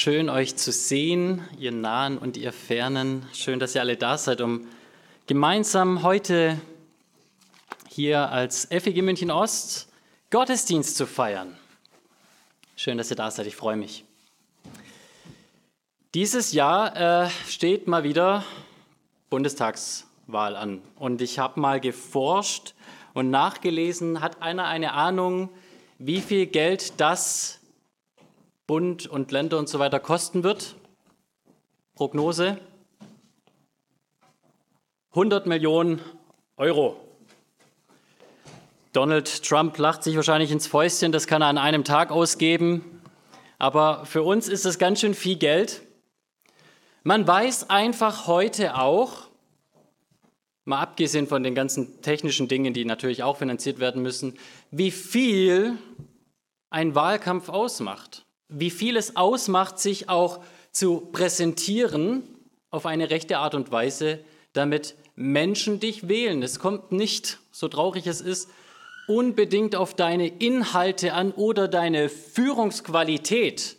schön euch zu sehen, ihr Nahen und ihr Fernen. Schön, dass ihr alle da seid, um gemeinsam heute hier als FEG München Ost Gottesdienst zu feiern. Schön, dass ihr da seid, ich freue mich. Dieses Jahr äh, steht mal wieder Bundestagswahl an und ich habe mal geforscht und nachgelesen, hat einer eine Ahnung, wie viel Geld das Bund und Länder und so weiter kosten wird? Prognose? 100 Millionen Euro. Donald Trump lacht sich wahrscheinlich ins Fäustchen, das kann er an einem Tag ausgeben. Aber für uns ist das ganz schön viel Geld. Man weiß einfach heute auch, mal abgesehen von den ganzen technischen Dingen, die natürlich auch finanziert werden müssen, wie viel ein Wahlkampf ausmacht wie viel es ausmacht, sich auch zu präsentieren auf eine rechte Art und Weise, damit Menschen dich wählen. Es kommt nicht, so traurig es ist, unbedingt auf deine Inhalte an oder deine Führungsqualität,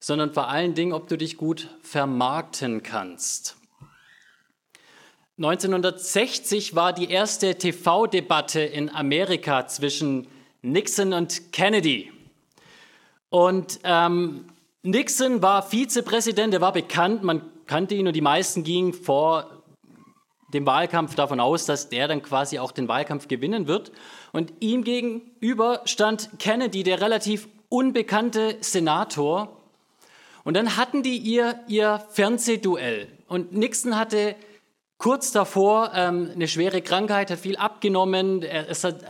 sondern vor allen Dingen, ob du dich gut vermarkten kannst. 1960 war die erste TV-Debatte in Amerika zwischen Nixon und Kennedy. Und ähm, Nixon war Vizepräsident, er war bekannt, man kannte ihn und die meisten gingen vor dem Wahlkampf davon aus, dass der dann quasi auch den Wahlkampf gewinnen wird. Und ihm gegenüber stand Kennedy, der relativ unbekannte Senator. Und dann hatten die ihr, ihr Fernsehduell. Und Nixon hatte kurz davor ähm, eine schwere Krankheit, hat viel abgenommen, es hat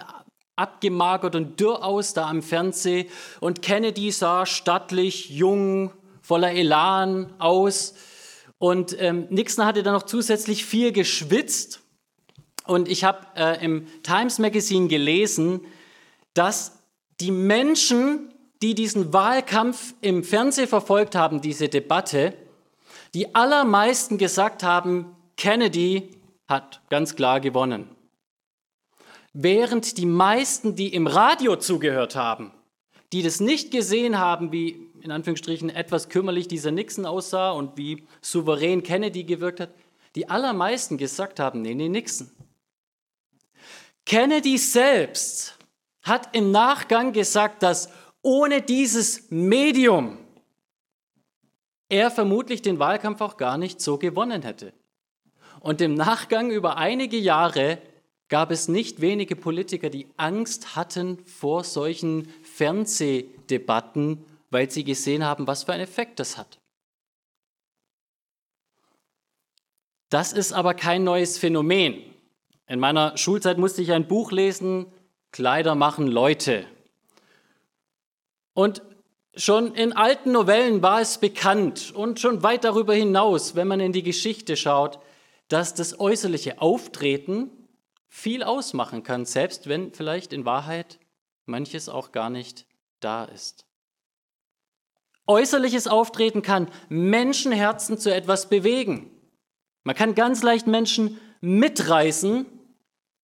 abgemagert und dürr aus da am Fernsehen und Kennedy sah stattlich, jung, voller Elan aus. Und ähm, Nixon hatte dann noch zusätzlich viel geschwitzt. Und ich habe äh, im Times Magazine gelesen, dass die Menschen, die diesen Wahlkampf im Fernsehen verfolgt haben, diese Debatte, die allermeisten gesagt haben, Kennedy hat ganz klar gewonnen während die meisten, die im Radio zugehört haben, die das nicht gesehen haben, wie in Anführungsstrichen etwas kümmerlich dieser Nixon aussah und wie souverän Kennedy gewirkt hat, die allermeisten gesagt haben, nee, nee, Nixon. Kennedy selbst hat im Nachgang gesagt, dass ohne dieses Medium er vermutlich den Wahlkampf auch gar nicht so gewonnen hätte. Und im Nachgang über einige Jahre gab es nicht wenige Politiker, die Angst hatten vor solchen Fernsehdebatten, weil sie gesehen haben, was für einen Effekt das hat. Das ist aber kein neues Phänomen. In meiner Schulzeit musste ich ein Buch lesen, Kleider machen Leute. Und schon in alten Novellen war es bekannt und schon weit darüber hinaus, wenn man in die Geschichte schaut, dass das äußerliche Auftreten viel ausmachen kann, selbst wenn vielleicht in Wahrheit manches auch gar nicht da ist. Äußerliches Auftreten kann Menschenherzen zu etwas bewegen. Man kann ganz leicht Menschen mitreißen,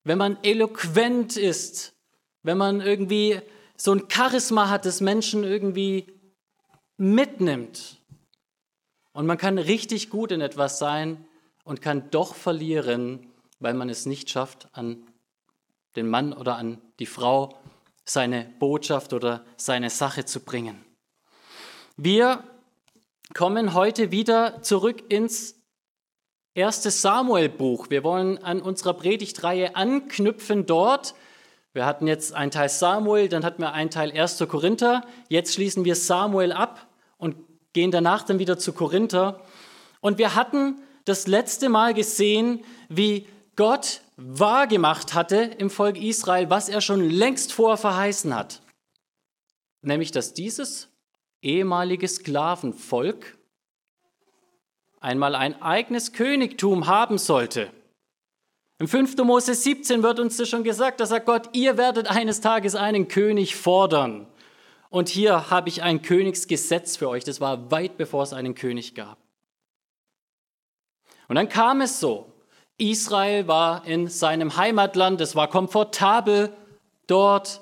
wenn man eloquent ist, wenn man irgendwie so ein Charisma hat, das Menschen irgendwie mitnimmt. Und man kann richtig gut in etwas sein und kann doch verlieren, weil man es nicht schafft, an den Mann oder an die Frau seine Botschaft oder seine Sache zu bringen. Wir kommen heute wieder zurück ins erste Samuel-Buch. Wir wollen an unserer Predigtreihe anknüpfen dort. Wir hatten jetzt einen Teil Samuel, dann hatten wir einen Teil 1. Korinther. Jetzt schließen wir Samuel ab und gehen danach dann wieder zu Korinther. Und wir hatten das letzte Mal gesehen, wie Gott wahrgemacht hatte im Volk Israel, was er schon längst vorher verheißen hat. Nämlich, dass dieses ehemalige Sklavenvolk einmal ein eigenes Königtum haben sollte. Im 5. Mose 17 wird uns das schon gesagt, da sagt Gott, ihr werdet eines Tages einen König fordern. Und hier habe ich ein Königsgesetz für euch. Das war weit bevor es einen König gab. Und dann kam es so, Israel war in seinem Heimatland, es war komfortabel dort.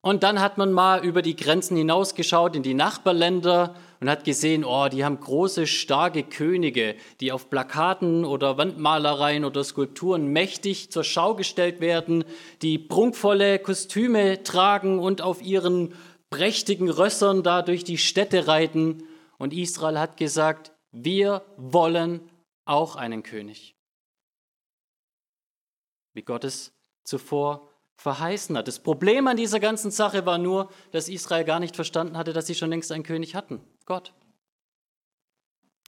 Und dann hat man mal über die Grenzen hinausgeschaut in die Nachbarländer und hat gesehen, oh, die haben große, starke Könige, die auf Plakaten oder Wandmalereien oder Skulpturen mächtig zur Schau gestellt werden, die prunkvolle Kostüme tragen und auf ihren prächtigen Rössern da durch die Städte reiten. Und Israel hat gesagt, wir wollen auch einen König. Wie Gott es zuvor verheißen hat. Das Problem an dieser ganzen Sache war nur, dass Israel gar nicht verstanden hatte, dass sie schon längst einen König hatten, Gott.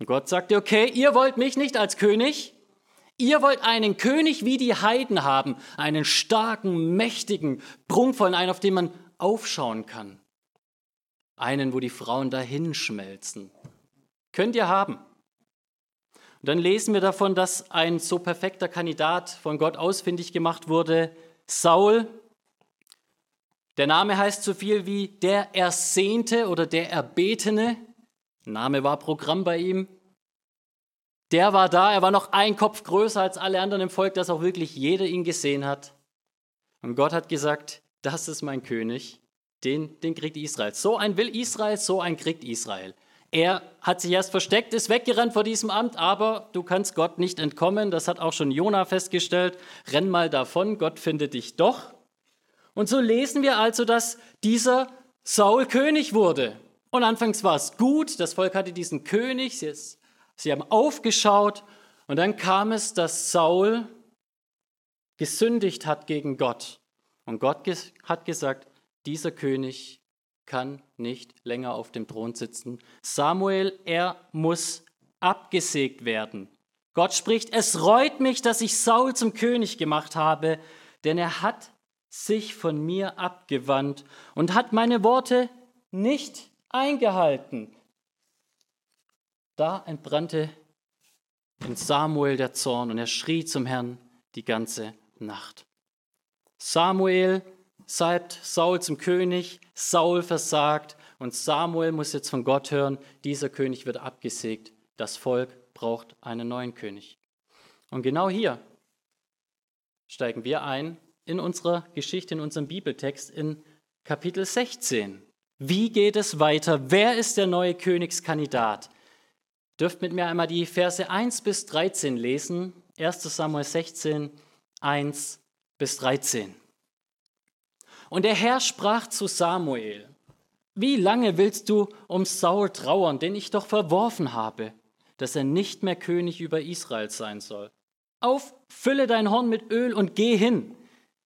Und Gott sagte, okay, ihr wollt mich nicht als König, ihr wollt einen König wie die Heiden haben, einen starken, mächtigen, prunkvollen, einen, auf den man aufschauen kann. Einen, wo die Frauen dahinschmelzen. Könnt ihr haben. Und dann lesen wir davon, dass ein so perfekter Kandidat von Gott ausfindig gemacht wurde, Saul. Der Name heißt so viel wie der Ersehnte oder der Erbetene. Name war Programm bei ihm. Der war da, er war noch ein Kopf größer als alle anderen im Volk, dass auch wirklich jeder ihn gesehen hat. Und Gott hat gesagt, das ist mein König, den, den kriegt Israel. So ein will Israel, so ein kriegt Israel. Er hat sich erst versteckt, ist weggerannt vor diesem Amt, aber du kannst Gott nicht entkommen. Das hat auch schon Jona festgestellt. Renn mal davon, Gott findet dich doch. Und so lesen wir also, dass dieser Saul König wurde. Und anfangs war es gut, das Volk hatte diesen König, sie, sie haben aufgeschaut und dann kam es, dass Saul gesündigt hat gegen Gott. Und Gott hat gesagt, dieser König kann nicht länger auf dem Thron sitzen. Samuel, er muss abgesägt werden. Gott spricht, es reut mich, dass ich Saul zum König gemacht habe, denn er hat sich von mir abgewandt und hat meine Worte nicht eingehalten. Da entbrannte in Samuel der Zorn und er schrie zum Herrn die ganze Nacht. Samuel salbt Saul zum König, Saul versagt und Samuel muss jetzt von Gott hören, dieser König wird abgesägt, das Volk braucht einen neuen König. Und genau hier steigen wir ein in unserer Geschichte, in unserem Bibeltext in Kapitel 16. Wie geht es weiter? Wer ist der neue Königskandidat? Dürft mit mir einmal die Verse 1 bis 13 lesen. 1 Samuel 16, 1 bis 13. Und der Herr sprach zu Samuel, wie lange willst du um Saul trauern, den ich doch verworfen habe, dass er nicht mehr König über Israel sein soll? Auf, fülle dein Horn mit Öl und geh hin.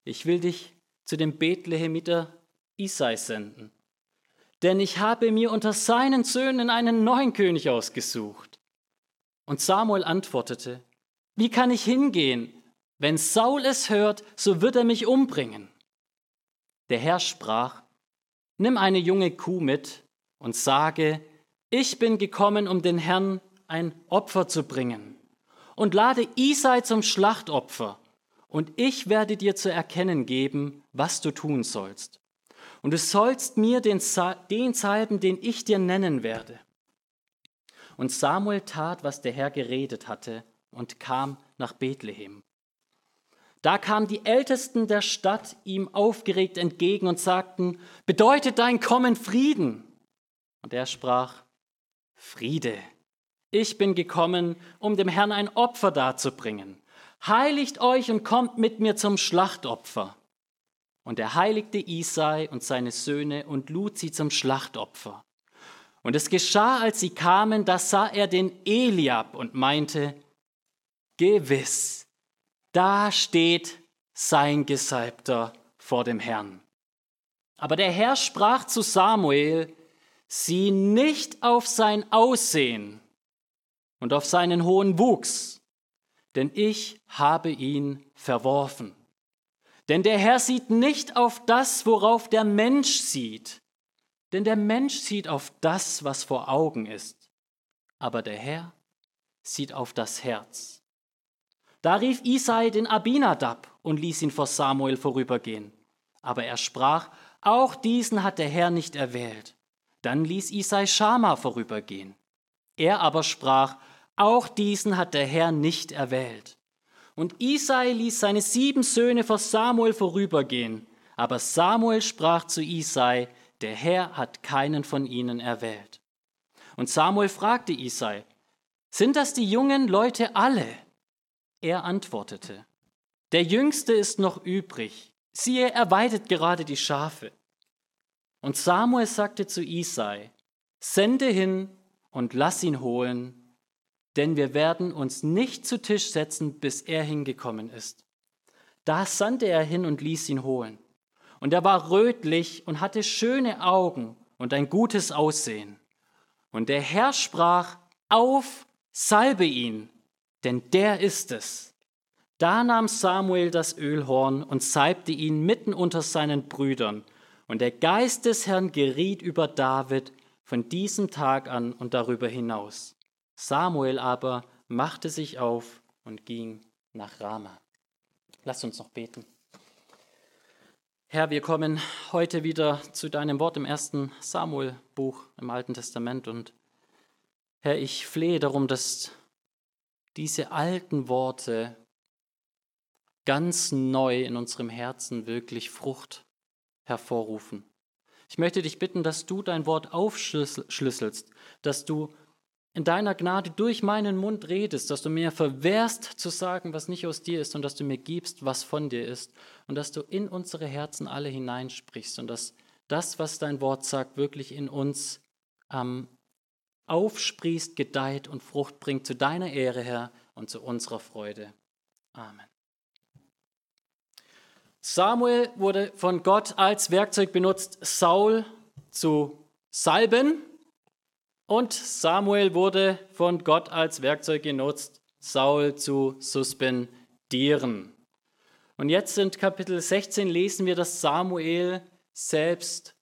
Ich will dich zu dem Bethlehemiter Isai senden. Denn ich habe mir unter seinen Söhnen einen neuen König ausgesucht. Und Samuel antwortete, wie kann ich hingehen? Wenn Saul es hört, so wird er mich umbringen. Der Herr sprach, nimm eine junge Kuh mit und sage, ich bin gekommen, um den Herrn ein Opfer zu bringen. Und lade Isai zum Schlachtopfer, und ich werde dir zu erkennen geben, was du tun sollst. Und du sollst mir den, den salben, den ich dir nennen werde. Und Samuel tat, was der Herr geredet hatte, und kam nach Bethlehem. Da kamen die Ältesten der Stadt ihm aufgeregt entgegen und sagten, bedeutet dein Kommen Frieden? Und er sprach, Friede. Ich bin gekommen, um dem Herrn ein Opfer darzubringen. Heiligt euch und kommt mit mir zum Schlachtopfer. Und er heiligte Isai und seine Söhne und lud sie zum Schlachtopfer. Und es geschah, als sie kamen, da sah er den Eliab und meinte, Gewiss, da steht sein Gesalbter vor dem Herrn. Aber der Herr sprach zu Samuel, sieh nicht auf sein Aussehen und auf seinen hohen Wuchs, denn ich habe ihn verworfen. Denn der Herr sieht nicht auf das, worauf der Mensch sieht, denn der Mensch sieht auf das, was vor Augen ist, aber der Herr sieht auf das Herz. Da rief Isai den Abinadab und ließ ihn vor Samuel vorübergehen. Aber er sprach, auch diesen hat der Herr nicht erwählt. Dann ließ Isai Schama vorübergehen. Er aber sprach, auch diesen hat der Herr nicht erwählt. Und Isai ließ seine sieben Söhne vor Samuel vorübergehen. Aber Samuel sprach zu Isai, der Herr hat keinen von ihnen erwählt. Und Samuel fragte Isai, sind das die jungen Leute alle? Er antwortete, der Jüngste ist noch übrig. Siehe, er weidet gerade die Schafe. Und Samuel sagte zu Isai, sende hin und lass ihn holen, denn wir werden uns nicht zu Tisch setzen, bis er hingekommen ist. Da sandte er hin und ließ ihn holen. Und er war rötlich und hatte schöne Augen und ein gutes Aussehen. Und der Herr sprach, auf, salbe ihn, denn der ist es. Da nahm Samuel das Ölhorn und salbte ihn mitten unter seinen Brüdern. Und der Geist des Herrn geriet über David von diesem Tag an und darüber hinaus. Samuel aber machte sich auf und ging nach Rama. Lass uns noch beten. Herr, wir kommen heute wieder zu deinem Wort im ersten Samuel-Buch im Alten Testament. Und Herr, ich flehe darum, dass diese alten Worte ganz neu in unserem Herzen wirklich Frucht hervorrufen. Ich möchte dich bitten, dass du dein Wort aufschlüsselst, dass du in deiner Gnade durch meinen Mund redest, dass du mir verwehrst zu sagen, was nicht aus dir ist und dass du mir gibst, was von dir ist und dass du in unsere Herzen alle hineinsprichst und dass das, was dein Wort sagt, wirklich in uns ähm, aufsprießt, gedeiht und Frucht bringt zu deiner Ehre, Herr, und zu unserer Freude. Amen. Samuel wurde von Gott als Werkzeug benutzt, Saul zu salben und Samuel wurde von Gott als Werkzeug genutzt, Saul zu suspendieren. Und jetzt in Kapitel 16 lesen wir, dass Samuel selbst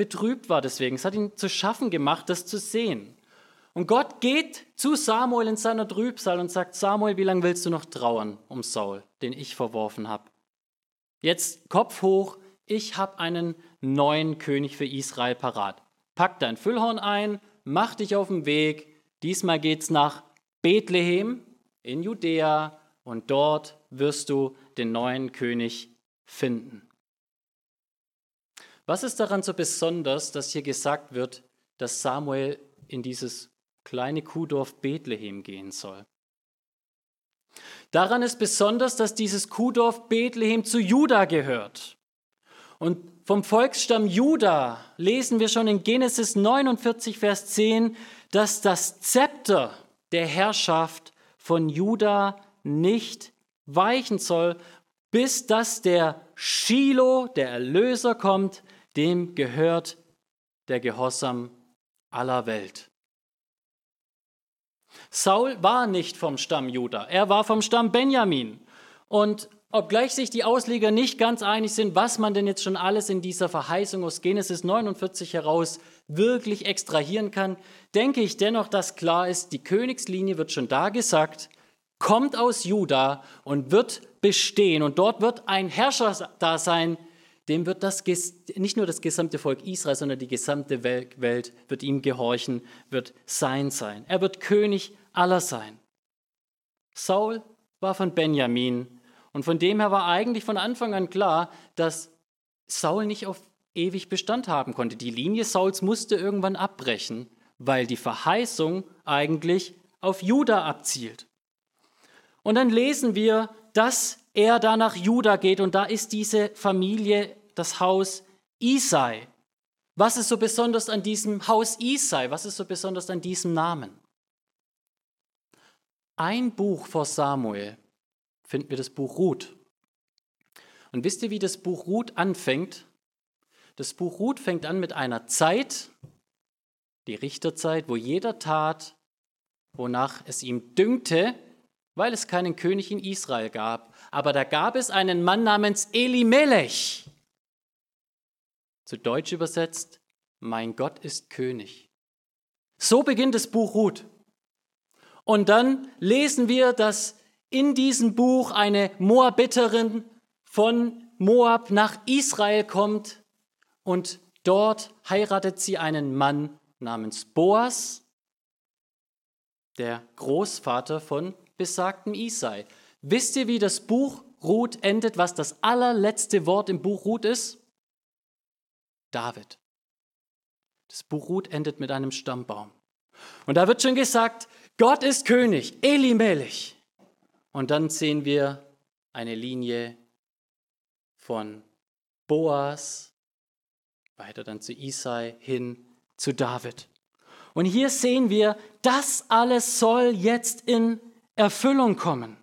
betrübt war deswegen. Es hat ihn zu schaffen gemacht, das zu sehen. Und Gott geht zu Samuel in seiner Trübsal und sagt, Samuel, wie lange willst du noch trauern um Saul, den ich verworfen habe? Jetzt Kopf hoch, ich habe einen neuen König für Israel parat pack dein Füllhorn ein, mach dich auf den Weg. Diesmal geht's nach Bethlehem in Judäa und dort wirst du den neuen König finden. Was ist daran so besonders, dass hier gesagt wird, dass Samuel in dieses kleine Kuhdorf Bethlehem gehen soll? Daran ist besonders, dass dieses Kuhdorf Bethlehem zu Juda gehört. Und vom Volksstamm Juda lesen wir schon in Genesis 49, Vers 10, dass das Zepter der Herrschaft von Juda nicht weichen soll, bis dass der Shiloh, der Erlöser, kommt, dem gehört der Gehorsam aller Welt. Saul war nicht vom Stamm Juda, er war vom Stamm Benjamin. Und Obgleich sich die Ausleger nicht ganz einig sind, was man denn jetzt schon alles in dieser Verheißung aus Genesis 49 heraus wirklich extrahieren kann, denke ich dennoch, dass klar ist, die Königslinie wird schon da gesagt, kommt aus Juda und wird bestehen. Und dort wird ein Herrscher da sein, dem wird das, nicht nur das gesamte Volk Israel, sondern die gesamte Welt wird ihm gehorchen, wird sein sein. Er wird König aller sein. Saul war von Benjamin und von dem her war eigentlich von Anfang an klar, dass Saul nicht auf ewig Bestand haben konnte. Die Linie Sauls musste irgendwann abbrechen, weil die Verheißung eigentlich auf Juda abzielt. Und dann lesen wir, dass er da nach Juda geht und da ist diese Familie, das Haus Isai. Was ist so besonders an diesem Haus Isai? Was ist so besonders an diesem Namen? Ein Buch vor Samuel finden wir das Buch Ruth. Und wisst ihr, wie das Buch Ruth anfängt? Das Buch Ruth fängt an mit einer Zeit, die Richterzeit, wo jeder tat, wonach es ihm dünkte, weil es keinen König in Israel gab. Aber da gab es einen Mann namens Elimelech. Zu Deutsch übersetzt, mein Gott ist König. So beginnt das Buch Ruth. Und dann lesen wir, dass in diesem Buch eine Moabiterin von Moab nach Israel kommt und dort heiratet sie einen Mann namens Boas, der Großvater von besagtem Isai. Wisst ihr, wie das Buch Ruth endet, was das allerletzte Wort im Buch Ruth ist? David. Das Buch Ruth endet mit einem Stammbaum. Und da wird schon gesagt, Gott ist König, Elimelech. Und dann sehen wir eine Linie von Boas, weiter dann zu Isai, hin zu David. Und hier sehen wir, das alles soll jetzt in Erfüllung kommen.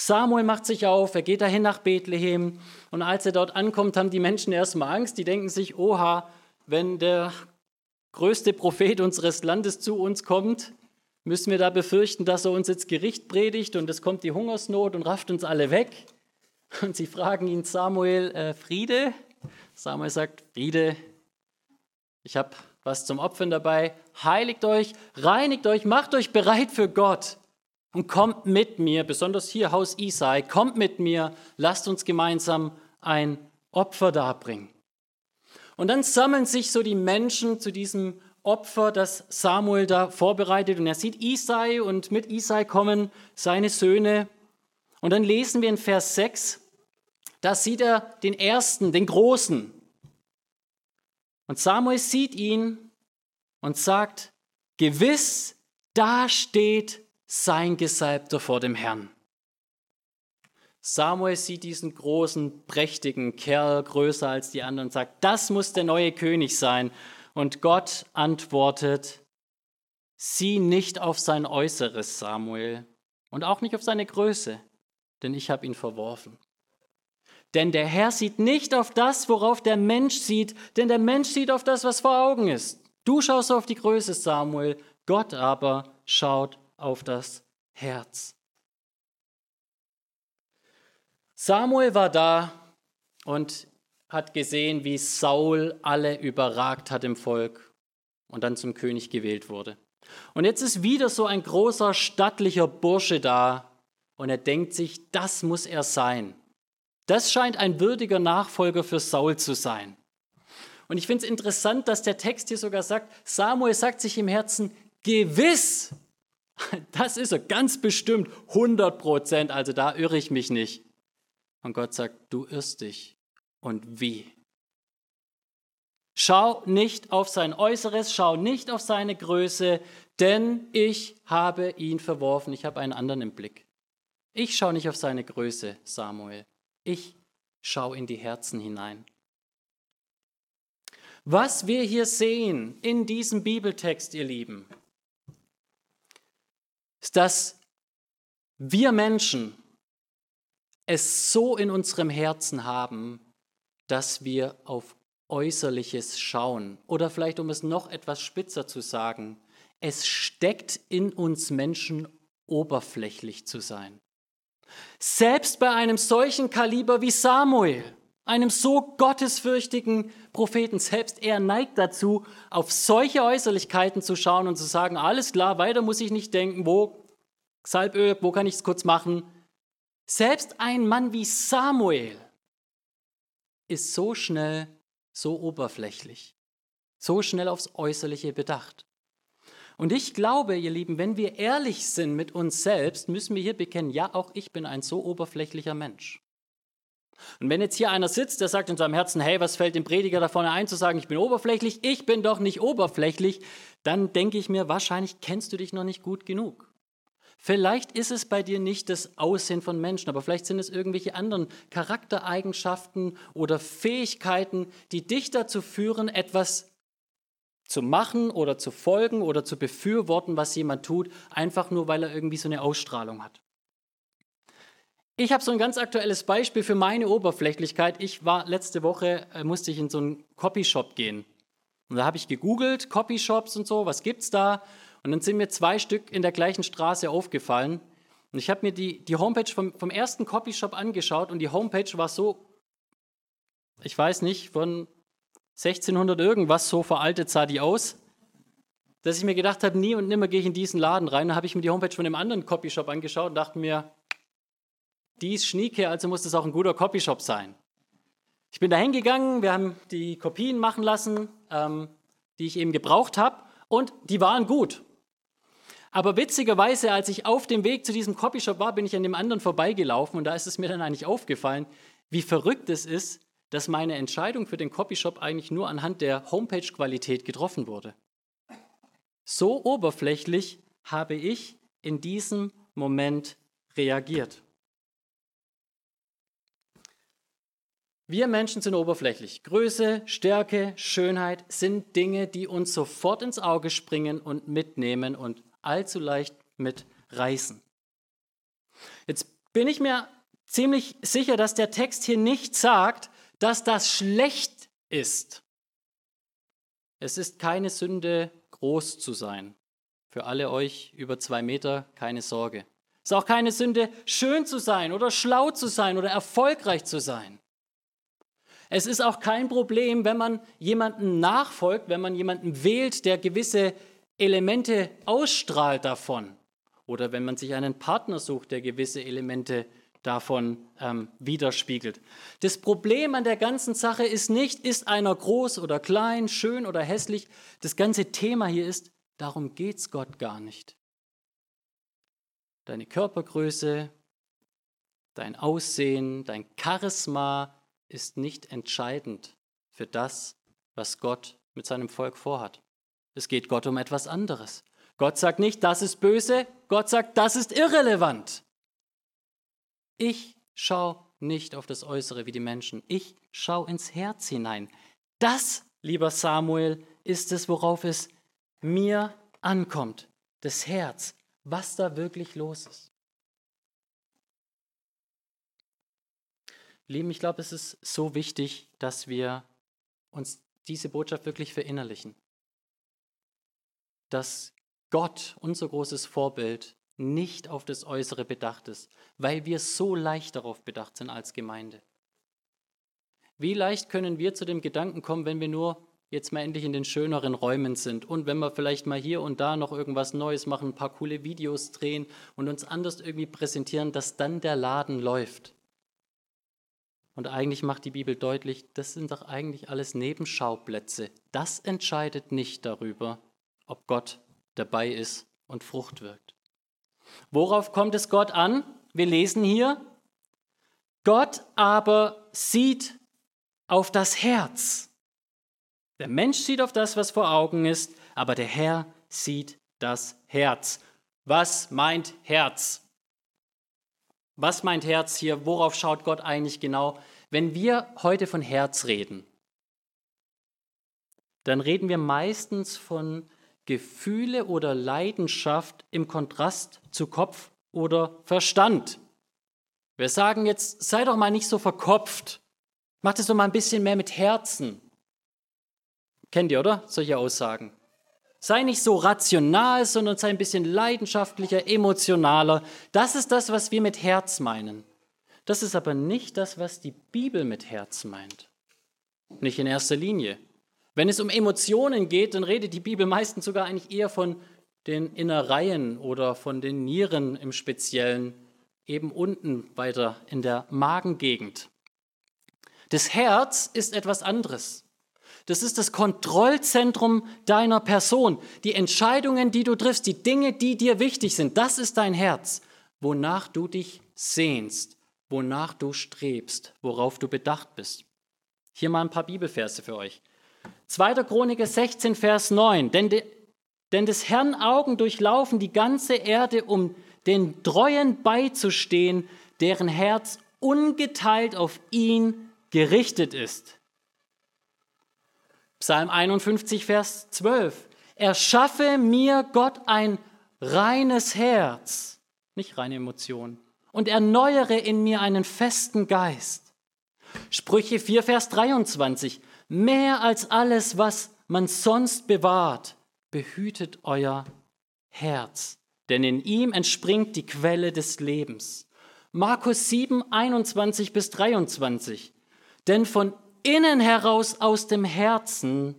Samuel macht sich auf, er geht dahin nach Bethlehem und als er dort ankommt, haben die Menschen erstmal Angst. Die denken sich, oha, wenn der größte Prophet unseres Landes zu uns kommt, müssen wir da befürchten, dass er uns jetzt Gericht predigt und es kommt die Hungersnot und rafft uns alle weg. Und sie fragen ihn, Samuel, äh, Friede? Samuel sagt, Friede, ich habe was zum Opfern dabei. Heiligt euch, reinigt euch, macht euch bereit für Gott und kommt mit mir, besonders hier Haus Isai, kommt mit mir, lasst uns gemeinsam ein Opfer darbringen. Und dann sammeln sich so die Menschen zu diesem Opfer, das Samuel da vorbereitet. Und er sieht Isai und mit Isai kommen seine Söhne. Und dann lesen wir in Vers 6, da sieht er den ersten, den großen. Und Samuel sieht ihn und sagt, gewiss, da steht sein Gesalbter vor dem Herrn. Samuel sieht diesen großen, prächtigen Kerl, größer als die anderen, und sagt, das muss der neue König sein. Und Gott antwortet, sieh nicht auf sein Äußeres, Samuel, und auch nicht auf seine Größe, denn ich habe ihn verworfen. Denn der Herr sieht nicht auf das, worauf der Mensch sieht, denn der Mensch sieht auf das, was vor Augen ist. Du schaust auf die Größe, Samuel, Gott aber schaut auf das Herz. Samuel war da und hat gesehen, wie Saul alle überragt hat im Volk und dann zum König gewählt wurde. Und jetzt ist wieder so ein großer stattlicher Bursche da und er denkt sich, das muss er sein. Das scheint ein würdiger Nachfolger für Saul zu sein. Und ich finde es interessant, dass der Text hier sogar sagt, Samuel sagt sich im Herzen, gewiss, das ist er ganz bestimmt, 100 Prozent, also da irre ich mich nicht. Und Gott sagt, du irrst dich. Und wie? Schau nicht auf sein Äußeres, schau nicht auf seine Größe, denn ich habe ihn verworfen, ich habe einen anderen im Blick. Ich schaue nicht auf seine Größe, Samuel. Ich schaue in die Herzen hinein. Was wir hier sehen in diesem Bibeltext, ihr Lieben, ist, dass wir Menschen es so in unserem Herzen haben, dass wir auf Äußerliches schauen. Oder vielleicht, um es noch etwas spitzer zu sagen, es steckt in uns Menschen, oberflächlich zu sein. Selbst bei einem solchen Kaliber wie Samuel, einem so gottesfürchtigen Propheten, selbst er neigt dazu, auf solche Äußerlichkeiten zu schauen und zu sagen, alles klar, weiter muss ich nicht denken, wo Salböl, wo kann ich es kurz machen? Selbst ein Mann wie Samuel ist so schnell, so oberflächlich, so schnell aufs Äußerliche bedacht. Und ich glaube, ihr Lieben, wenn wir ehrlich sind mit uns selbst, müssen wir hier bekennen, ja, auch ich bin ein so oberflächlicher Mensch. Und wenn jetzt hier einer sitzt, der sagt in seinem Herzen, hey, was fällt dem Prediger davon ein zu sagen, ich bin oberflächlich, ich bin doch nicht oberflächlich, dann denke ich mir, wahrscheinlich kennst du dich noch nicht gut genug. Vielleicht ist es bei dir nicht das Aussehen von Menschen, aber vielleicht sind es irgendwelche anderen Charaktereigenschaften oder Fähigkeiten, die dich dazu führen, etwas zu machen oder zu folgen oder zu befürworten, was jemand tut, einfach nur, weil er irgendwie so eine Ausstrahlung hat. Ich habe so ein ganz aktuelles Beispiel für meine Oberflächlichkeit. Ich war letzte Woche, äh, musste ich in so einen Copyshop gehen. Und da habe ich gegoogelt, Copyshops und so, was gibt's da? Und dann sind mir zwei Stück in der gleichen Straße aufgefallen. Und ich habe mir die, die Homepage vom, vom ersten Copyshop angeschaut und die Homepage war so, ich weiß nicht, von 1600 irgendwas, so veraltet sah die aus, dass ich mir gedacht habe, nie und nimmer gehe ich in diesen Laden rein. Dann habe ich mir die Homepage von dem anderen Copyshop angeschaut und dachte mir, die ist schnieke, also muss das auch ein guter Copyshop sein. Ich bin da hingegangen, wir haben die Kopien machen lassen, ähm, die ich eben gebraucht habe, und die waren gut. Aber witzigerweise, als ich auf dem Weg zu diesem Copyshop war, bin ich an dem anderen vorbeigelaufen und da ist es mir dann eigentlich aufgefallen, wie verrückt es ist, dass meine Entscheidung für den Copyshop eigentlich nur anhand der Homepage-Qualität getroffen wurde. So oberflächlich habe ich in diesem Moment reagiert. Wir Menschen sind oberflächlich. Größe, Stärke, Schönheit sind Dinge, die uns sofort ins Auge springen und mitnehmen und allzu leicht mitreißen. Jetzt bin ich mir ziemlich sicher, dass der Text hier nicht sagt, dass das schlecht ist. Es ist keine Sünde, groß zu sein. Für alle euch über zwei Meter keine Sorge. Es ist auch keine Sünde, schön zu sein oder schlau zu sein oder erfolgreich zu sein. Es ist auch kein Problem, wenn man jemanden nachfolgt, wenn man jemanden wählt, der gewisse Elemente ausstrahlt davon. Oder wenn man sich einen Partner sucht, der gewisse Elemente davon ähm, widerspiegelt. Das Problem an der ganzen Sache ist nicht, ist einer groß oder klein, schön oder hässlich. Das ganze Thema hier ist, darum geht es Gott gar nicht. Deine Körpergröße, dein Aussehen, dein Charisma, ist nicht entscheidend für das, was Gott mit seinem Volk vorhat. Es geht Gott um etwas anderes. Gott sagt nicht, das ist böse, Gott sagt, das ist irrelevant. Ich schaue nicht auf das Äußere wie die Menschen, ich schaue ins Herz hinein. Das, lieber Samuel, ist es, worauf es mir ankommt. Das Herz, was da wirklich los ist. Lieben, ich glaube, es ist so wichtig, dass wir uns diese Botschaft wirklich verinnerlichen. Dass Gott, unser großes Vorbild, nicht auf das Äußere bedacht ist, weil wir so leicht darauf bedacht sind als Gemeinde. Wie leicht können wir zu dem Gedanken kommen, wenn wir nur jetzt mal endlich in den schöneren Räumen sind und wenn wir vielleicht mal hier und da noch irgendwas Neues machen, ein paar coole Videos drehen und uns anders irgendwie präsentieren, dass dann der Laden läuft. Und eigentlich macht die Bibel deutlich, das sind doch eigentlich alles Nebenschauplätze. Das entscheidet nicht darüber, ob Gott dabei ist und Frucht wirkt. Worauf kommt es Gott an? Wir lesen hier, Gott aber sieht auf das Herz. Der Mensch sieht auf das, was vor Augen ist, aber der Herr sieht das Herz. Was meint Herz? Was meint Herz hier? Worauf schaut Gott eigentlich genau? Wenn wir heute von Herz reden, dann reden wir meistens von Gefühle oder Leidenschaft im Kontrast zu Kopf oder Verstand. Wir sagen jetzt, sei doch mal nicht so verkopft. Macht es doch mal ein bisschen mehr mit Herzen. Kennt ihr, oder? Solche Aussagen. Sei nicht so rational, sondern sei ein bisschen leidenschaftlicher, emotionaler. Das ist das, was wir mit Herz meinen. Das ist aber nicht das, was die Bibel mit Herz meint. Nicht in erster Linie. Wenn es um Emotionen geht, dann redet die Bibel meistens sogar eigentlich eher von den Innereien oder von den Nieren im Speziellen, eben unten weiter in der Magengegend. Das Herz ist etwas anderes. Das ist das Kontrollzentrum deiner Person. Die Entscheidungen, die du triffst, die Dinge, die dir wichtig sind, das ist dein Herz, wonach du dich sehnst, wonach du strebst, worauf du bedacht bist. Hier mal ein paar Bibelverse für euch. 2. Chronik 16, Vers 9. Denn, de, denn des Herrn Augen durchlaufen die ganze Erde, um den Treuen beizustehen, deren Herz ungeteilt auf ihn gerichtet ist. Psalm 51, Vers 12. Erschaffe mir Gott ein reines Herz, nicht reine Emotionen, und erneuere in mir einen festen Geist. Sprüche 4, Vers 23. Mehr als alles, was man sonst bewahrt, behütet euer Herz, denn in ihm entspringt die Quelle des Lebens. Markus 7, 21 bis 23. Denn von innen heraus aus dem Herzen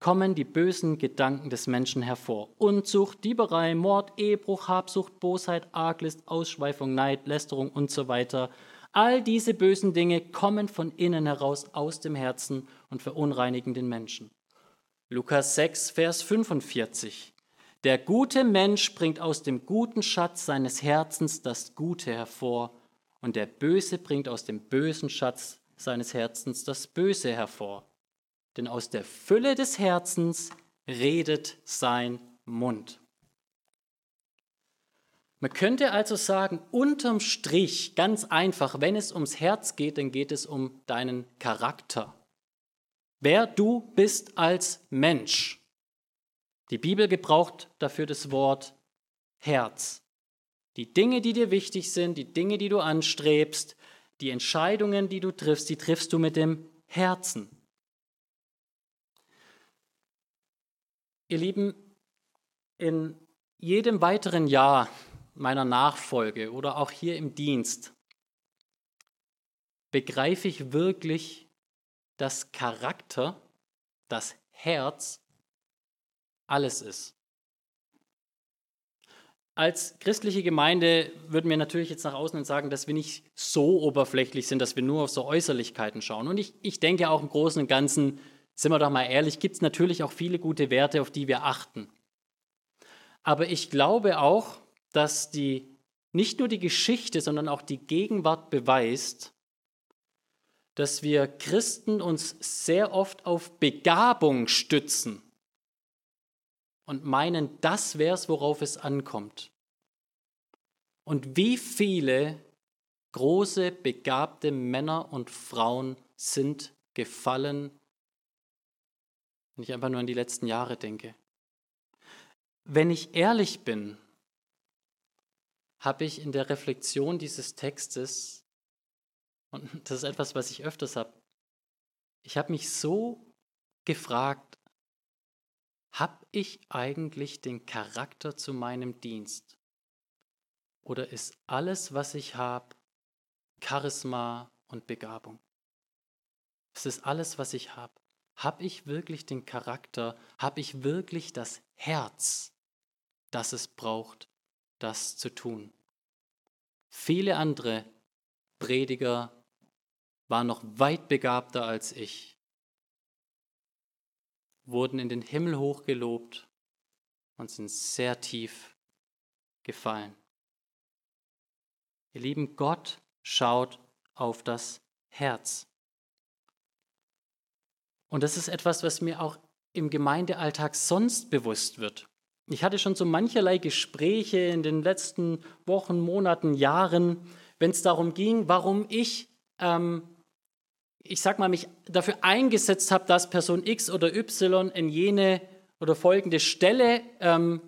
kommen die bösen Gedanken des Menschen hervor. Unzucht, Dieberei, Mord, Ehebruch, Habsucht, Bosheit, Arglist, Ausschweifung, Neid, Lästerung und so weiter. All diese bösen Dinge kommen von innen heraus aus dem Herzen und verunreinigen den Menschen. Lukas 6, Vers 45. Der gute Mensch bringt aus dem guten Schatz seines Herzens das Gute hervor und der Böse bringt aus dem bösen Schatz seines Herzens das Böse hervor. Denn aus der Fülle des Herzens redet sein Mund. Man könnte also sagen, unterm Strich, ganz einfach, wenn es ums Herz geht, dann geht es um deinen Charakter. Wer du bist als Mensch. Die Bibel gebraucht dafür das Wort Herz. Die Dinge, die dir wichtig sind, die Dinge, die du anstrebst, die Entscheidungen, die du triffst, die triffst du mit dem Herzen. Ihr Lieben, in jedem weiteren Jahr meiner Nachfolge oder auch hier im Dienst begreife ich wirklich, dass Charakter, das Herz, alles ist. Als christliche Gemeinde würden wir natürlich jetzt nach außen sagen, dass wir nicht so oberflächlich sind, dass wir nur auf so Äußerlichkeiten schauen. Und ich, ich denke auch im Großen und Ganzen, sind wir doch mal ehrlich, gibt es natürlich auch viele gute Werte, auf die wir achten. Aber ich glaube auch, dass die nicht nur die Geschichte, sondern auch die Gegenwart beweist, dass wir Christen uns sehr oft auf Begabung stützen und meinen, das wäre es, worauf es ankommt. Und wie viele große, begabte Männer und Frauen sind gefallen, wenn ich einfach nur an die letzten Jahre denke. Wenn ich ehrlich bin, habe ich in der Reflexion dieses Textes, und das ist etwas, was ich öfters habe, ich habe mich so gefragt, habe ich eigentlich den Charakter zu meinem Dienst? Oder ist alles, was ich habe, Charisma und Begabung? Es ist alles, was ich habe. Habe ich wirklich den Charakter? Habe ich wirklich das Herz, das es braucht, das zu tun. Viele andere Prediger waren noch weit begabter als ich, wurden in den Himmel hochgelobt und sind sehr tief gefallen. Ihr lieben Gott schaut auf das Herz. Und das ist etwas, was mir auch im Gemeindealltag sonst bewusst wird. Ich hatte schon so mancherlei Gespräche in den letzten Wochen, Monaten, Jahren, wenn es darum ging, warum ich, ähm, ich sag mal, mich dafür eingesetzt habe, dass Person X oder Y in jene oder folgende Stelle ähm,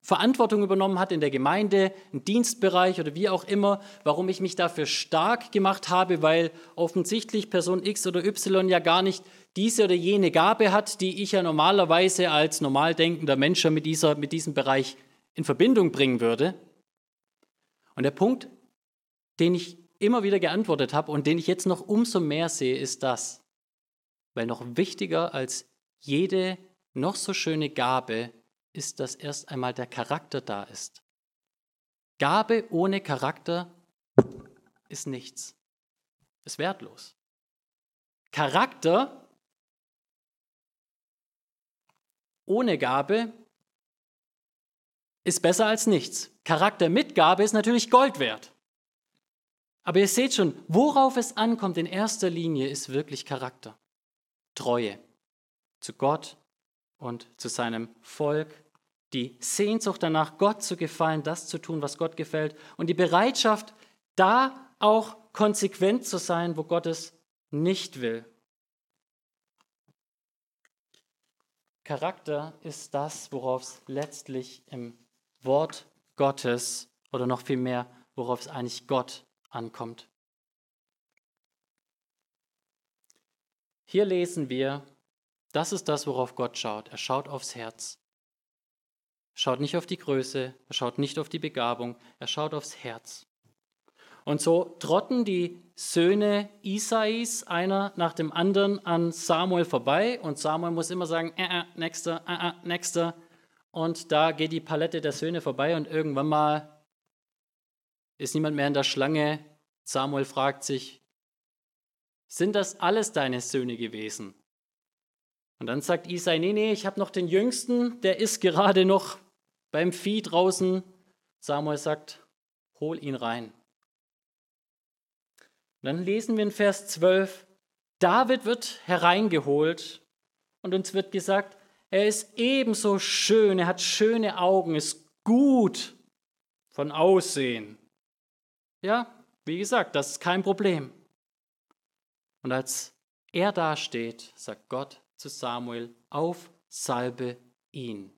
Verantwortung übernommen hat in der Gemeinde, im Dienstbereich oder wie auch immer, warum ich mich dafür stark gemacht habe, weil offensichtlich Person X oder Y ja gar nicht diese oder jene Gabe hat, die ich ja normalerweise als normal denkender Mensch mit, dieser, mit diesem Bereich in Verbindung bringen würde. Und der Punkt, den ich immer wieder geantwortet habe und den ich jetzt noch umso mehr sehe, ist das, weil noch wichtiger als jede noch so schöne Gabe ist, dass erst einmal der Charakter da ist. Gabe ohne Charakter ist nichts, ist wertlos. Charakter ohne Gabe ist besser als nichts. Charakter mit Gabe ist natürlich Gold wert. Aber ihr seht schon, worauf es ankommt in erster Linie ist wirklich Charakter. Treue zu Gott und zu seinem Volk, die Sehnsucht danach, Gott zu gefallen, das zu tun, was Gott gefällt und die Bereitschaft, da auch konsequent zu sein, wo Gott es nicht will. Charakter ist das, worauf es letztlich im Wort Gottes oder noch viel mehr, worauf es eigentlich Gott ankommt. Hier lesen wir, das ist das, worauf Gott schaut. Er schaut aufs Herz. Er schaut nicht auf die Größe, er schaut nicht auf die Begabung, er schaut aufs Herz. Und so trotten die Söhne Isais einer nach dem anderen an Samuel vorbei und Samuel muss immer sagen, äh, äh, nächster, äh, äh, nächster. Und da geht die Palette der Söhne vorbei und irgendwann mal ist niemand mehr in der Schlange. Samuel fragt sich, sind das alles deine Söhne gewesen? Und dann sagt Isai, nee, nee, ich habe noch den Jüngsten, der ist gerade noch beim Vieh draußen. Samuel sagt, hol ihn rein. Dann lesen wir in Vers 12, David wird hereingeholt und uns wird gesagt, er ist ebenso schön, er hat schöne Augen, ist gut von Aussehen. Ja, wie gesagt, das ist kein Problem. Und als er dasteht, sagt Gott zu Samuel, auf, salbe ihn.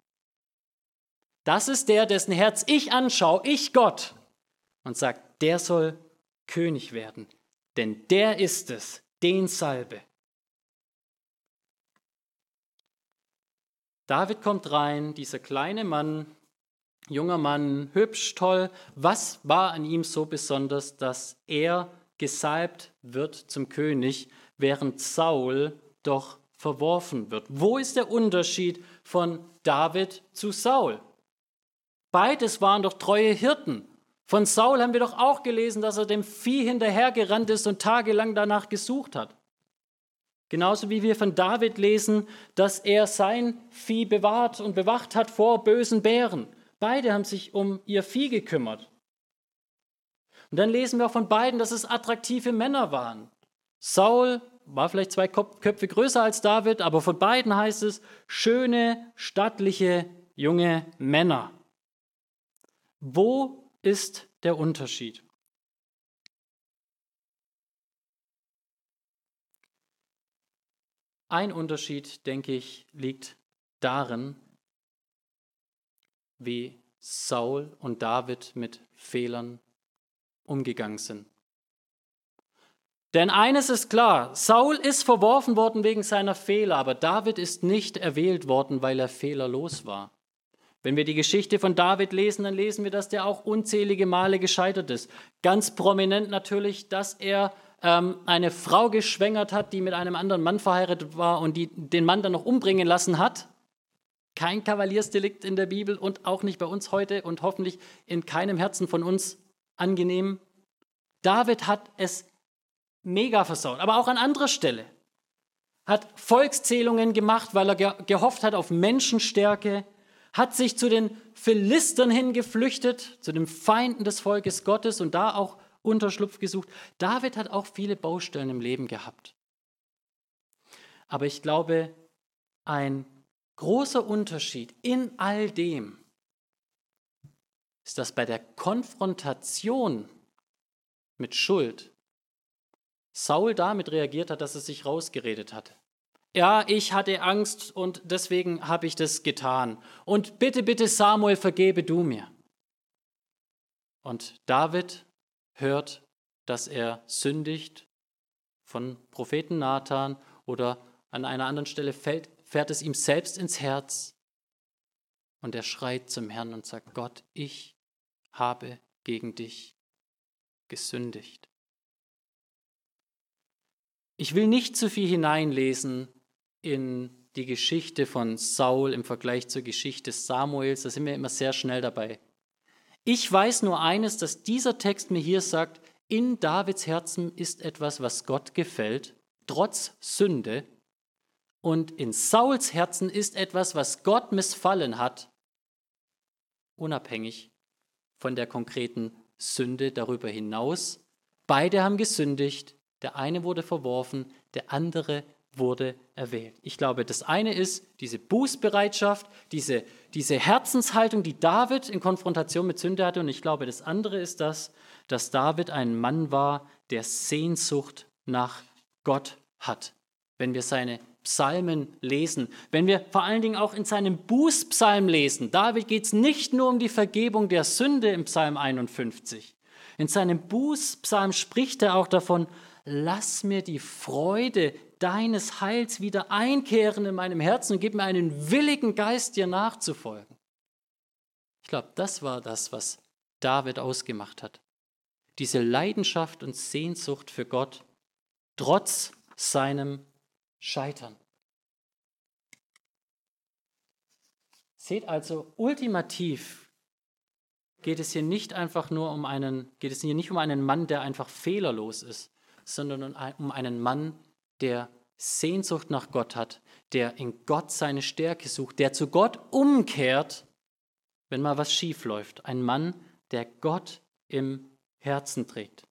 Das ist der, dessen Herz ich anschaue, ich Gott, und sagt, der soll König werden, denn der ist es, den salbe. David kommt rein, dieser kleine Mann, junger Mann, hübsch, toll. Was war an ihm so besonders, dass er gesalbt wird zum König, während Saul doch verworfen wird? Wo ist der Unterschied von David zu Saul? Beides waren doch treue Hirten. Von Saul haben wir doch auch gelesen, dass er dem Vieh hinterhergerannt ist und tagelang danach gesucht hat. Genauso wie wir von David lesen, dass er sein Vieh bewahrt und bewacht hat vor bösen Bären. Beide haben sich um ihr Vieh gekümmert. Und dann lesen wir auch von beiden, dass es attraktive Männer waren. Saul war vielleicht zwei Köpfe größer als David, aber von beiden heißt es schöne, stattliche, junge Männer. Wo ist der Unterschied. Ein Unterschied, denke ich, liegt darin, wie Saul und David mit Fehlern umgegangen sind. Denn eines ist klar, Saul ist verworfen worden wegen seiner Fehler, aber David ist nicht erwählt worden, weil er fehlerlos war. Wenn wir die Geschichte von David lesen, dann lesen wir, dass der auch unzählige Male gescheitert ist. Ganz prominent natürlich, dass er ähm, eine Frau geschwängert hat, die mit einem anderen Mann verheiratet war und die den Mann dann noch umbringen lassen hat. Kein Kavaliersdelikt in der Bibel und auch nicht bei uns heute und hoffentlich in keinem Herzen von uns angenehm. David hat es mega versaut, aber auch an anderer Stelle. Hat Volkszählungen gemacht, weil er gehofft hat auf Menschenstärke, hat sich zu den Philistern hingeflüchtet, zu den Feinden des Volkes Gottes und da auch Unterschlupf gesucht. David hat auch viele Baustellen im Leben gehabt. Aber ich glaube, ein großer Unterschied in all dem ist, dass bei der Konfrontation mit Schuld Saul damit reagiert hat, dass er sich rausgeredet hatte ja, ich hatte Angst und deswegen habe ich das getan. Und bitte, bitte, Samuel, vergebe du mir. Und David hört, dass er sündigt von Propheten Nathan oder an einer anderen Stelle fällt, fährt es ihm selbst ins Herz und er schreit zum Herrn und sagt, Gott, ich habe gegen dich gesündigt. Ich will nicht zu viel hineinlesen in die Geschichte von Saul im Vergleich zur Geschichte Samuels, da sind wir immer sehr schnell dabei. Ich weiß nur eines, dass dieser Text mir hier sagt, in Davids Herzen ist etwas, was Gott gefällt, trotz Sünde. Und in Sauls Herzen ist etwas, was Gott missfallen hat, unabhängig von der konkreten Sünde darüber hinaus. Beide haben gesündigt, der eine wurde verworfen, der andere wurde erwählt. Ich glaube, das eine ist diese Bußbereitschaft, diese, diese Herzenshaltung, die David in Konfrontation mit Sünde hatte. Und ich glaube, das andere ist das, dass David ein Mann war, der Sehnsucht nach Gott hat. Wenn wir seine Psalmen lesen, wenn wir vor allen Dingen auch in seinem Bußpsalm lesen, David geht es nicht nur um die Vergebung der Sünde im Psalm 51. In seinem Bußpsalm spricht er auch davon, lass mir die Freude deines Heils wieder einkehren in meinem Herzen und gib mir einen willigen Geist, dir nachzufolgen. Ich glaube, das war das, was David ausgemacht hat. Diese Leidenschaft und Sehnsucht für Gott trotz seinem Scheitern. Seht also, ultimativ geht es hier nicht einfach nur um einen, geht es hier nicht um einen Mann, der einfach fehlerlos ist, sondern um einen Mann, der Sehnsucht nach Gott hat, der in Gott seine Stärke sucht, der zu Gott umkehrt, wenn mal was schief läuft. Ein Mann, der Gott im Herzen trägt.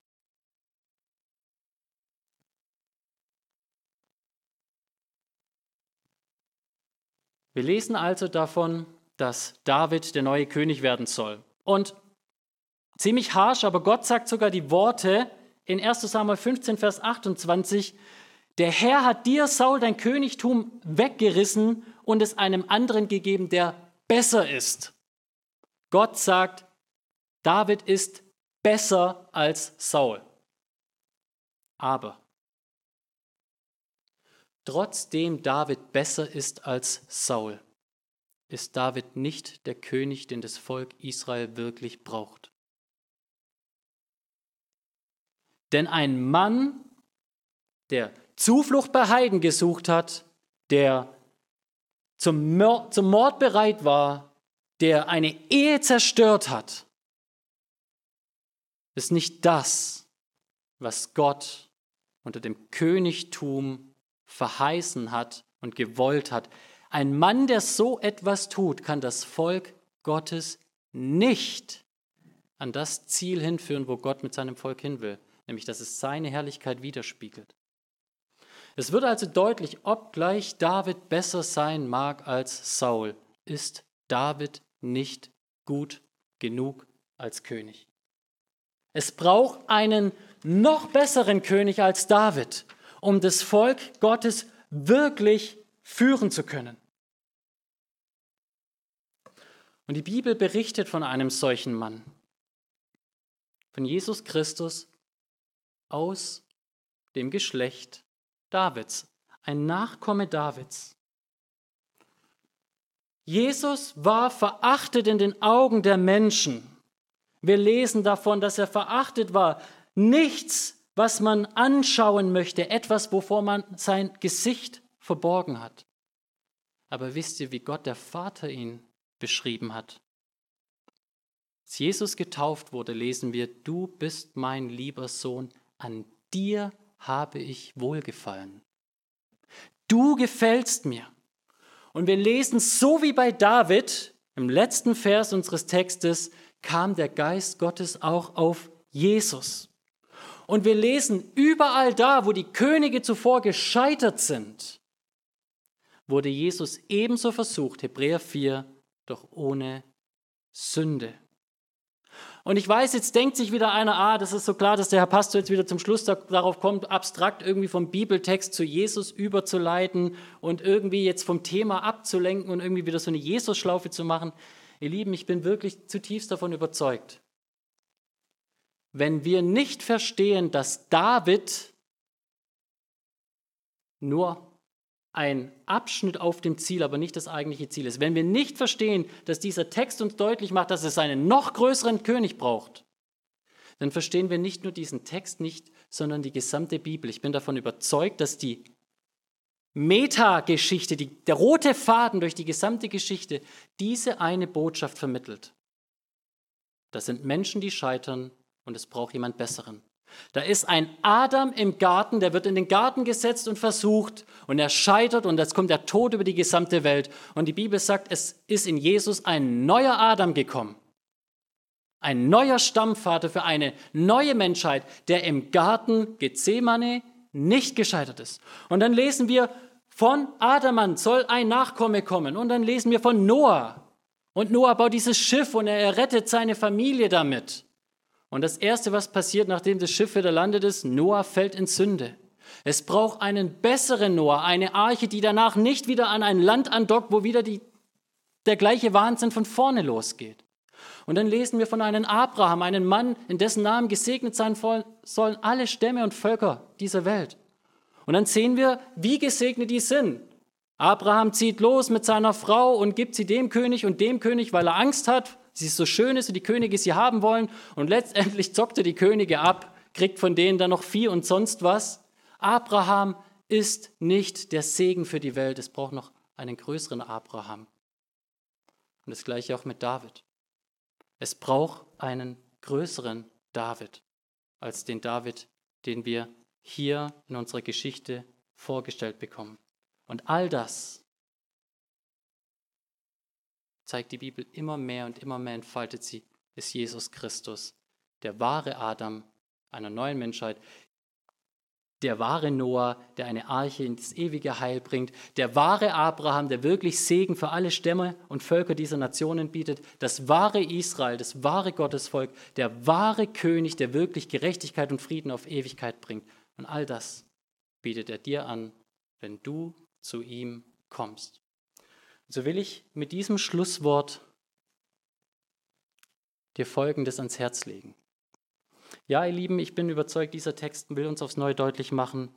Wir lesen also davon, dass David der neue König werden soll. Und ziemlich harsch, aber Gott sagt sogar die Worte in 1 Samuel 15, Vers 28, der Herr hat dir, Saul, dein Königtum weggerissen und es einem anderen gegeben, der besser ist. Gott sagt, David ist besser als Saul. Aber trotzdem David besser ist als Saul, ist David nicht der König, den das Volk Israel wirklich braucht. Denn ein Mann, der Zuflucht bei Heiden gesucht hat, der zum Mord, zum Mord bereit war, der eine Ehe zerstört hat, ist nicht das, was Gott unter dem Königtum verheißen hat und gewollt hat. Ein Mann, der so etwas tut, kann das Volk Gottes nicht an das Ziel hinführen, wo Gott mit seinem Volk hin will, nämlich dass es seine Herrlichkeit widerspiegelt. Es wird also deutlich, obgleich David besser sein mag als Saul, ist David nicht gut genug als König. Es braucht einen noch besseren König als David, um das Volk Gottes wirklich führen zu können. Und die Bibel berichtet von einem solchen Mann, von Jesus Christus aus dem Geschlecht Davids, ein Nachkomme Davids. Jesus war verachtet in den Augen der Menschen. Wir lesen davon, dass er verachtet war. Nichts, was man anschauen möchte, etwas, wovor man sein Gesicht verborgen hat. Aber wisst ihr, wie Gott der Vater ihn beschrieben hat? Als Jesus getauft wurde, lesen wir, du bist mein lieber Sohn, an dir habe ich wohlgefallen. Du gefällst mir. Und wir lesen, so wie bei David, im letzten Vers unseres Textes, kam der Geist Gottes auch auf Jesus. Und wir lesen, überall da, wo die Könige zuvor gescheitert sind, wurde Jesus ebenso versucht, Hebräer 4, doch ohne Sünde. Und ich weiß, jetzt denkt sich wieder einer, ah, das ist so klar, dass der Herr Pastor jetzt wieder zum Schluss darauf kommt, abstrakt irgendwie vom Bibeltext zu Jesus überzuleiten und irgendwie jetzt vom Thema abzulenken und irgendwie wieder so eine Jesus-Schlaufe zu machen. Ihr Lieben, ich bin wirklich zutiefst davon überzeugt. Wenn wir nicht verstehen, dass David nur ein Abschnitt auf dem Ziel, aber nicht das eigentliche Ziel ist. Wenn wir nicht verstehen, dass dieser Text uns deutlich macht, dass es einen noch größeren König braucht, dann verstehen wir nicht nur diesen Text nicht, sondern die gesamte Bibel. Ich bin davon überzeugt, dass die Metageschichte, der rote Faden durch die gesamte Geschichte, diese eine Botschaft vermittelt. Das sind Menschen, die scheitern und es braucht jemand Besseren. Da ist ein Adam im Garten, der wird in den Garten gesetzt und versucht und er scheitert und jetzt kommt der Tod über die gesamte Welt. Und die Bibel sagt, es ist in Jesus ein neuer Adam gekommen. Ein neuer Stammvater für eine neue Menschheit, der im Garten Gethsemane nicht gescheitert ist. Und dann lesen wir, von Adam an soll ein Nachkomme kommen. Und dann lesen wir von Noah. Und Noah baut dieses Schiff und er rettet seine Familie damit. Und das Erste, was passiert, nachdem das Schiff wieder landet ist, Noah fällt in Sünde. Es braucht einen besseren Noah, eine Arche, die danach nicht wieder an ein Land andockt, wo wieder die, der gleiche Wahnsinn von vorne losgeht. Und dann lesen wir von einem Abraham, einem Mann, in dessen Namen gesegnet sein sollen alle Stämme und Völker dieser Welt. Und dann sehen wir, wie gesegnet die sind. Abraham zieht los mit seiner Frau und gibt sie dem König und dem König, weil er Angst hat sie so schön ist und die Könige sie haben wollen. Und letztendlich zockt er die Könige ab, kriegt von denen dann noch Vieh und sonst was. Abraham ist nicht der Segen für die Welt. Es braucht noch einen größeren Abraham. Und das gleiche auch mit David. Es braucht einen größeren David als den David, den wir hier in unserer Geschichte vorgestellt bekommen. Und all das zeigt die Bibel immer mehr und immer mehr entfaltet sie, ist Jesus Christus, der wahre Adam einer neuen Menschheit, der wahre Noah, der eine Arche ins ewige Heil bringt, der wahre Abraham, der wirklich Segen für alle Stämme und Völker dieser Nationen bietet, das wahre Israel, das wahre Gottesvolk, der wahre König, der wirklich Gerechtigkeit und Frieden auf Ewigkeit bringt. Und all das bietet er dir an, wenn du zu ihm kommst. So will ich mit diesem Schlusswort dir Folgendes ans Herz legen. Ja, ihr Lieben, ich bin überzeugt, dieser Text will uns aufs Neue deutlich machen,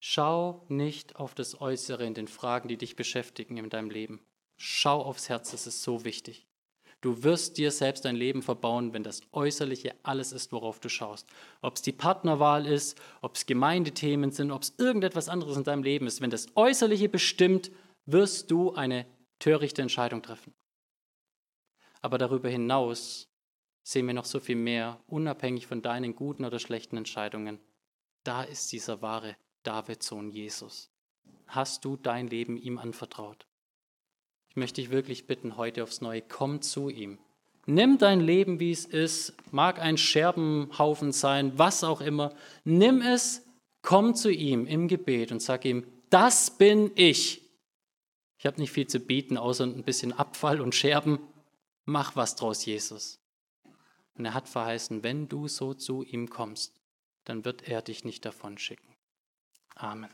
schau nicht auf das Äußere in den Fragen, die dich beschäftigen in deinem Leben. Schau aufs Herz, das ist so wichtig. Du wirst dir selbst dein Leben verbauen, wenn das Äußerliche alles ist, worauf du schaust. Ob es die Partnerwahl ist, ob es Gemeindethemen sind, ob es irgendetwas anderes in deinem Leben ist. Wenn das Äußerliche bestimmt, wirst du eine törichte Entscheidung treffen. Aber darüber hinaus sehen wir noch so viel mehr, unabhängig von deinen guten oder schlechten Entscheidungen. Da ist dieser wahre Davids-Sohn Jesus. Hast du dein Leben ihm anvertraut? Ich möchte dich wirklich bitten, heute aufs Neue, komm zu ihm. Nimm dein Leben, wie es ist, mag ein Scherbenhaufen sein, was auch immer. Nimm es, komm zu ihm im Gebet und sag ihm, das bin ich. Ich habe nicht viel zu bieten, außer ein bisschen Abfall und Scherben. Mach was draus, Jesus. Und er hat verheißen, wenn du so zu ihm kommst, dann wird er dich nicht davon schicken. Amen.